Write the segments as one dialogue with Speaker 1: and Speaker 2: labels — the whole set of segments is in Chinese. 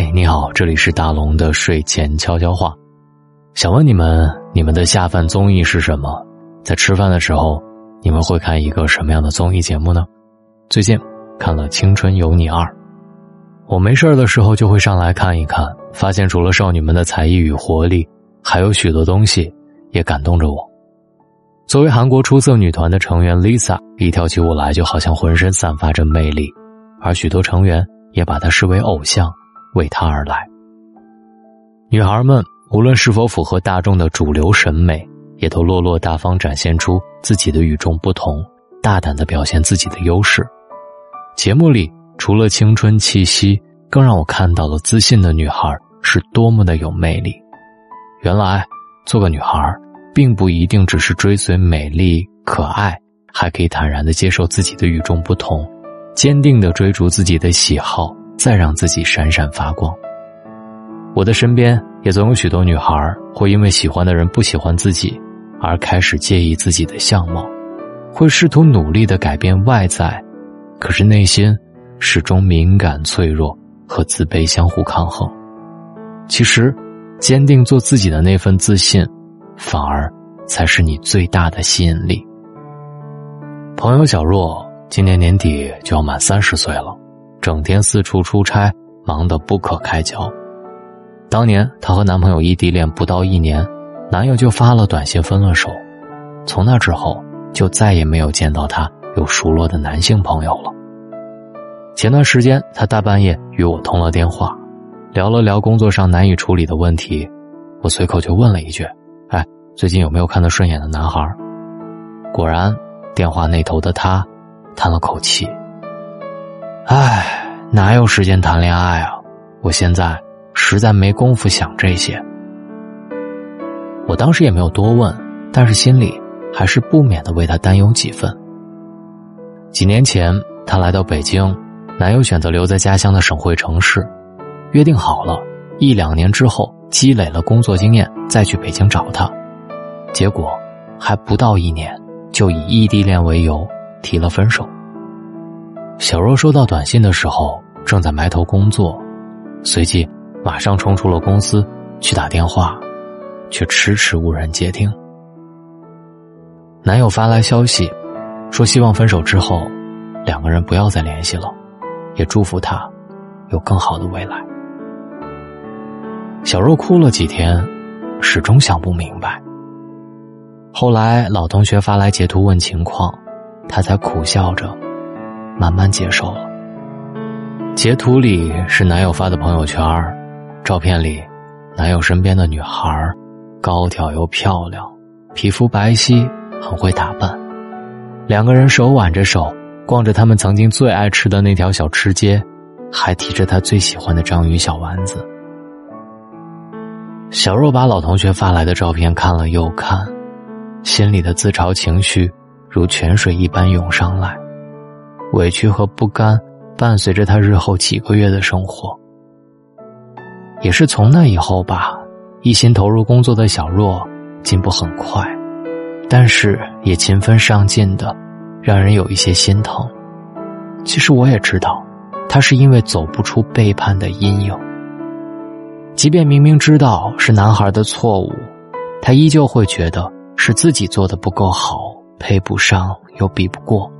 Speaker 1: 嘿，你好，这里是大龙的睡前悄悄话。想问你们，你们的下饭综艺是什么？在吃饭的时候，你们会看一个什么样的综艺节目呢？最近看了《青春有你二》，我没事的时候就会上来看一看，发现除了少女们的才艺与活力，还有许多东西也感动着我。作为韩国出色女团的成员，Lisa 一跳起舞来就好像浑身散发着魅力，而许多成员也把她视为偶像，为她而来。女孩们。无论是否符合大众的主流审美，也都落落大方展现出自己的与众不同，大胆的表现自己的优势。节目里除了青春气息，更让我看到了自信的女孩是多么的有魅力。原来，做个女孩，并不一定只是追随美丽可爱，还可以坦然的接受自己的与众不同，坚定的追逐自己的喜好，再让自己闪闪发光。我的身边。也总有许多女孩会因为喜欢的人不喜欢自己，而开始介意自己的相貌，会试图努力的改变外在，可是内心始终敏感脆弱和自卑相互抗衡。其实，坚定做自己的那份自信，反而才是你最大的吸引力。朋友小若今年年底就要满三十岁了，整天四处出差，忙得不可开交。当年她和男朋友异地恋不到一年，男友就发了短信分了手。从那之后，就再也没有见到她有熟络的男性朋友了。前段时间，她大半夜与我通了电话，聊了聊工作上难以处理的问题。我随口就问了一句：“哎，最近有没有看得顺眼的男孩？”果然，电话那头的他叹了口气：“哎，哪有时间谈恋爱啊？我现在……”实在没工夫想这些，我当时也没有多问，但是心里还是不免的为他担忧几分。几年前，他来到北京，男友选择留在家乡的省会城市，约定好了，一两年之后积累了工作经验再去北京找他。结果，还不到一年，就以异地恋为由提了分手。小若收到短信的时候，正在埋头工作，随即。马上冲出了公司去打电话，却迟迟无人接听。男友发来消息，说希望分手之后，两个人不要再联系了，也祝福他有更好的未来。小若哭了几天，始终想不明白。后来老同学发来截图问情况，他才苦笑着，慢慢接受了。截图里是男友发的朋友圈照片里，男友身边的女孩高挑又漂亮，皮肤白皙，很会打扮。两个人手挽着手，逛着他们曾经最爱吃的那条小吃街，还提着他最喜欢的章鱼小丸子。小若把老同学发来的照片看了又看，心里的自嘲情绪如泉水一般涌上来，委屈和不甘伴随着他日后几个月的生活。也是从那以后吧，一心投入工作的小若进步很快，但是也勤奋上进的，让人有一些心疼。其实我也知道，他是因为走不出背叛的阴影。即便明明知道是男孩的错误，他依旧会觉得是自己做的不够好，配不上又比不过。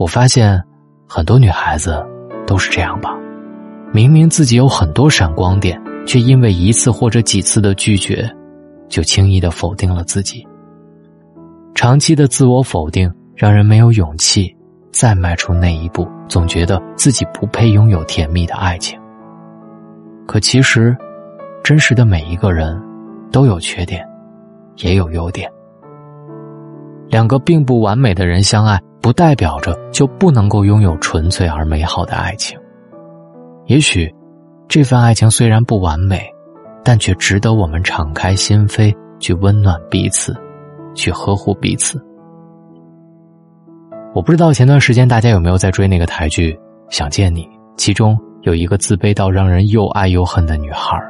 Speaker 1: 我发现，很多女孩子都是这样吧。明明自己有很多闪光点，却因为一次或者几次的拒绝，就轻易的否定了自己。长期的自我否定让人没有勇气再迈出那一步，总觉得自己不配拥有甜蜜的爱情。可其实，真实的每一个人，都有缺点，也有优点。两个并不完美的人相爱，不代表着就不能够拥有纯粹而美好的爱情。也许，这份爱情虽然不完美，但却值得我们敞开心扉去温暖彼此，去呵护彼此。我不知道前段时间大家有没有在追那个台剧《想见你》，其中有一个自卑到让人又爱又恨的女孩，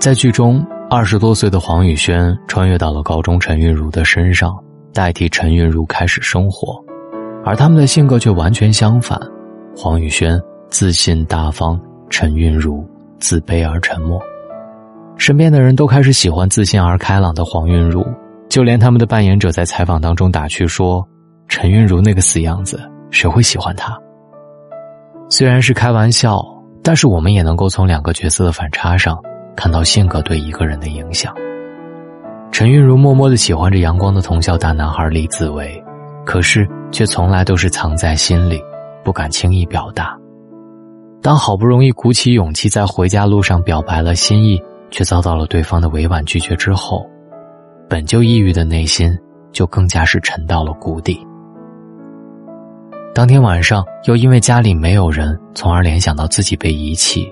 Speaker 1: 在剧中，二十多岁的黄雨萱穿越到了高中陈韵如的身上，代替陈韵如开始生活，而他们的性格却完全相反，黄雨萱。自信大方，陈韵如自卑而沉默。身边的人都开始喜欢自信而开朗的黄韵如，就连他们的扮演者在采访当中打趣说：“陈韵如那个死样子，谁会喜欢她？”虽然是开玩笑，但是我们也能够从两个角色的反差上看到性格对一个人的影响。陈韵如默默的喜欢着阳光的同校大男孩李子维，可是却从来都是藏在心里，不敢轻易表达。当好不容易鼓起勇气在回家路上表白了心意。却遭到了对方的委婉拒绝之后，本就抑郁的内心就更加是沉到了谷底。当天晚上，又因为家里没有人，从而联想到自己被遗弃，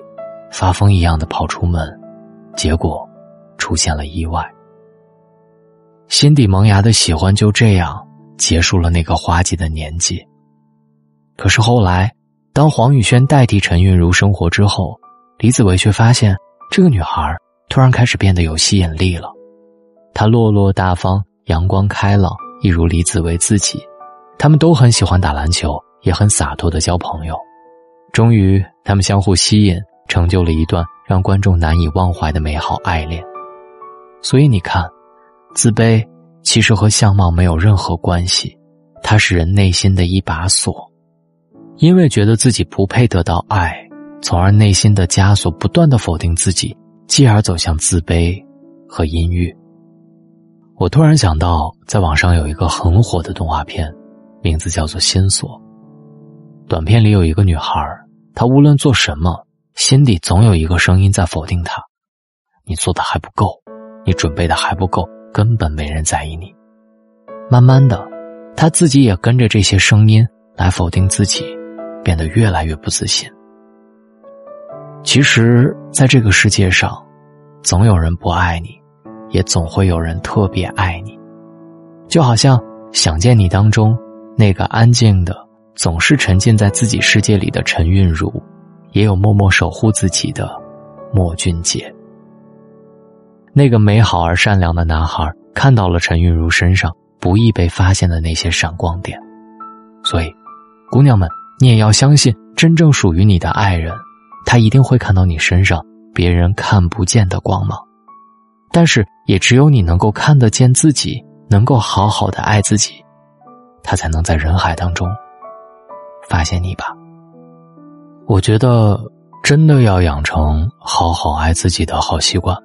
Speaker 1: 发疯一样的跑出门，结果出现了意外。心底萌芽的喜欢就这样结束了那个花季的年纪。可是后来，当黄宇轩代替陈韵如生活之后，李子维却发现这个女孩。突然开始变得有吸引力了，她落落大方、阳光开朗，一如李子维自己。他们都很喜欢打篮球，也很洒脱的交朋友。终于，他们相互吸引，成就了一段让观众难以忘怀的美好爱恋。所以你看，自卑其实和相貌没有任何关系，它是人内心的一把锁。因为觉得自己不配得到爱，从而内心的枷锁不断的否定自己。继而走向自卑和阴郁。我突然想到，在网上有一个很火的动画片，名字叫做《心锁》。短片里有一个女孩，她无论做什么，心底总有一个声音在否定她：“你做的还不够，你准备的还不够，根本没人在意你。”慢慢的，他自己也跟着这些声音来否定自己，变得越来越不自信。其实，在这个世界上，总有人不爱你，也总会有人特别爱你。就好像《想见你》当中那个安静的、总是沉浸在自己世界里的陈韵如，也有默默守护自己的莫俊杰。那个美好而善良的男孩看到了陈韵如身上不易被发现的那些闪光点，所以，姑娘们，你也要相信，真正属于你的爱人。他一定会看到你身上别人看不见的光芒，但是也只有你能够看得见自己，能够好好的爱自己，他才能在人海当中发现你吧。我觉得真的要养成好好爱自己的好习惯。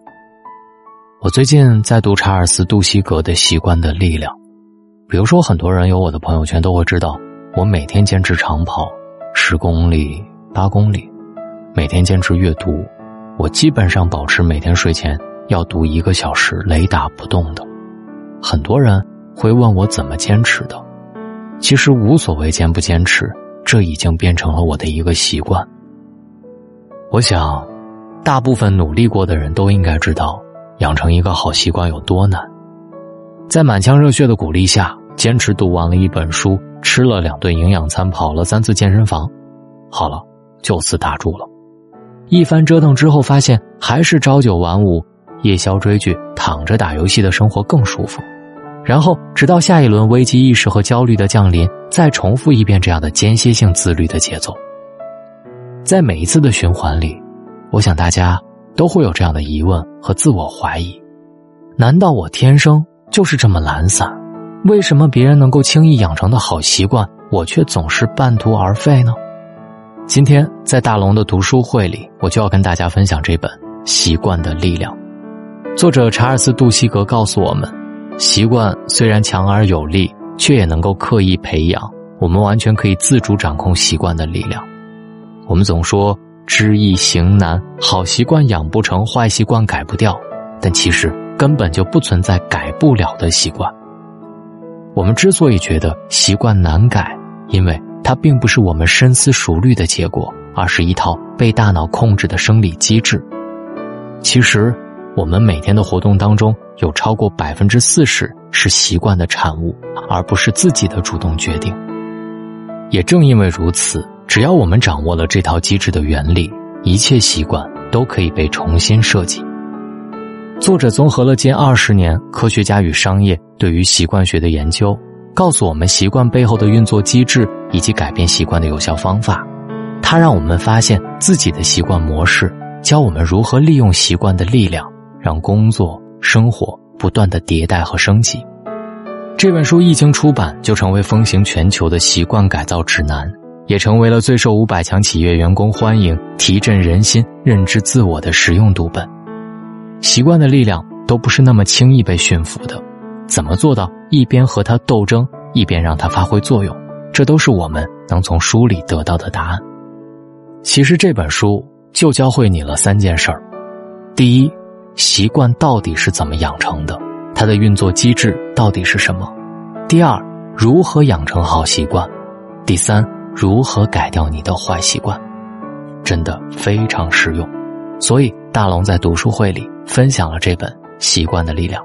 Speaker 1: 我最近在读查尔斯·杜西格的《习惯的力量》，比如说，很多人有我的朋友圈都会知道，我每天坚持长跑十公里、八公里。每天坚持阅读，我基本上保持每天睡前要读一个小时，雷打不动的。很多人会问我怎么坚持的，其实无所谓坚不坚持，这已经变成了我的一个习惯。我想，大部分努力过的人都应该知道，养成一个好习惯有多难。在满腔热血的鼓励下，坚持读完了一本书，吃了两顿营养餐，跑了三次健身房，好了，就此打住了。一番折腾之后，发现还是朝九晚五、夜宵追剧、躺着打游戏的生活更舒服。然后，直到下一轮危机意识和焦虑的降临，再重复一遍这样的间歇性自律的节奏。在每一次的循环里，我想大家都会有这样的疑问和自我怀疑：难道我天生就是这么懒散？为什么别人能够轻易养成的好习惯，我却总是半途而废呢？今天在大龙的读书会里，我就要跟大家分享这本《习惯的力量》。作者查尔斯·杜西格告诉我们，习惯虽然强而有力，却也能够刻意培养。我们完全可以自主掌控习惯的力量。我们总说知易行难，好习惯养不成，坏习惯改不掉，但其实根本就不存在改不了的习惯。我们之所以觉得习惯难改，因为。它并不是我们深思熟虑的结果，而是一套被大脑控制的生理机制。其实，我们每天的活动当中，有超过百分之四十是习惯的产物，而不是自己的主动决定。也正因为如此，只要我们掌握了这套机制的原理，一切习惯都可以被重新设计。作者综合了近二十年科学家与商业对于习惯学的研究。告诉我们习惯背后的运作机制以及改变习惯的有效方法，它让我们发现自己的习惯模式，教我们如何利用习惯的力量，让工作、生活不断的迭代和升级。这本书一经出版，就成为风行全球的习惯改造指南，也成为了最受五百强企业员工欢迎、提振人心、认知自我的实用读本。习惯的力量都不是那么轻易被驯服的，怎么做到一边和它斗争，一边让它发挥作用？这都是我们能从书里得到的答案。其实这本书就教会你了三件事儿：第一，习惯到底是怎么养成的？它的运作机制到底是什么？第二，如何养成好习惯？第三，如何改掉你的坏习惯？真的非常实用。所以大龙在读书会里分享了这本《习惯的力量》。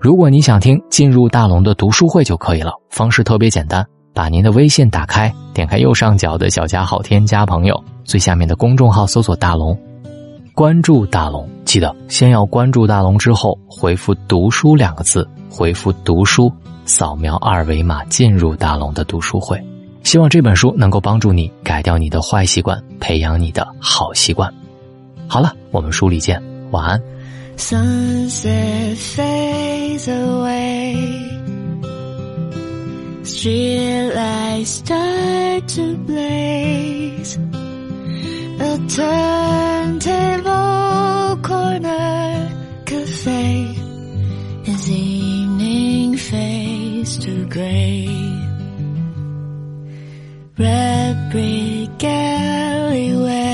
Speaker 1: 如果你想听，进入大龙的读书会就可以了。方式特别简单，把您的微信打开，点开右上角的小加号，添加朋友，最下面的公众号搜索大龙。关注大龙，记得先要关注大龙，之后回复“读书”两个字，回复“读书”，扫描二维码进入大龙的读书会。希望这本书能够帮助你改掉你的坏习惯，培养你的好习惯。好了，我们书里见，晚安。
Speaker 2: Red brick alleyways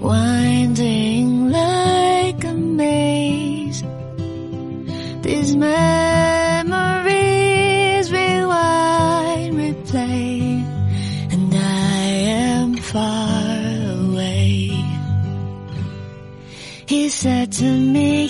Speaker 2: winding like a maze. These memories rewind, replay and I am far away. He said to me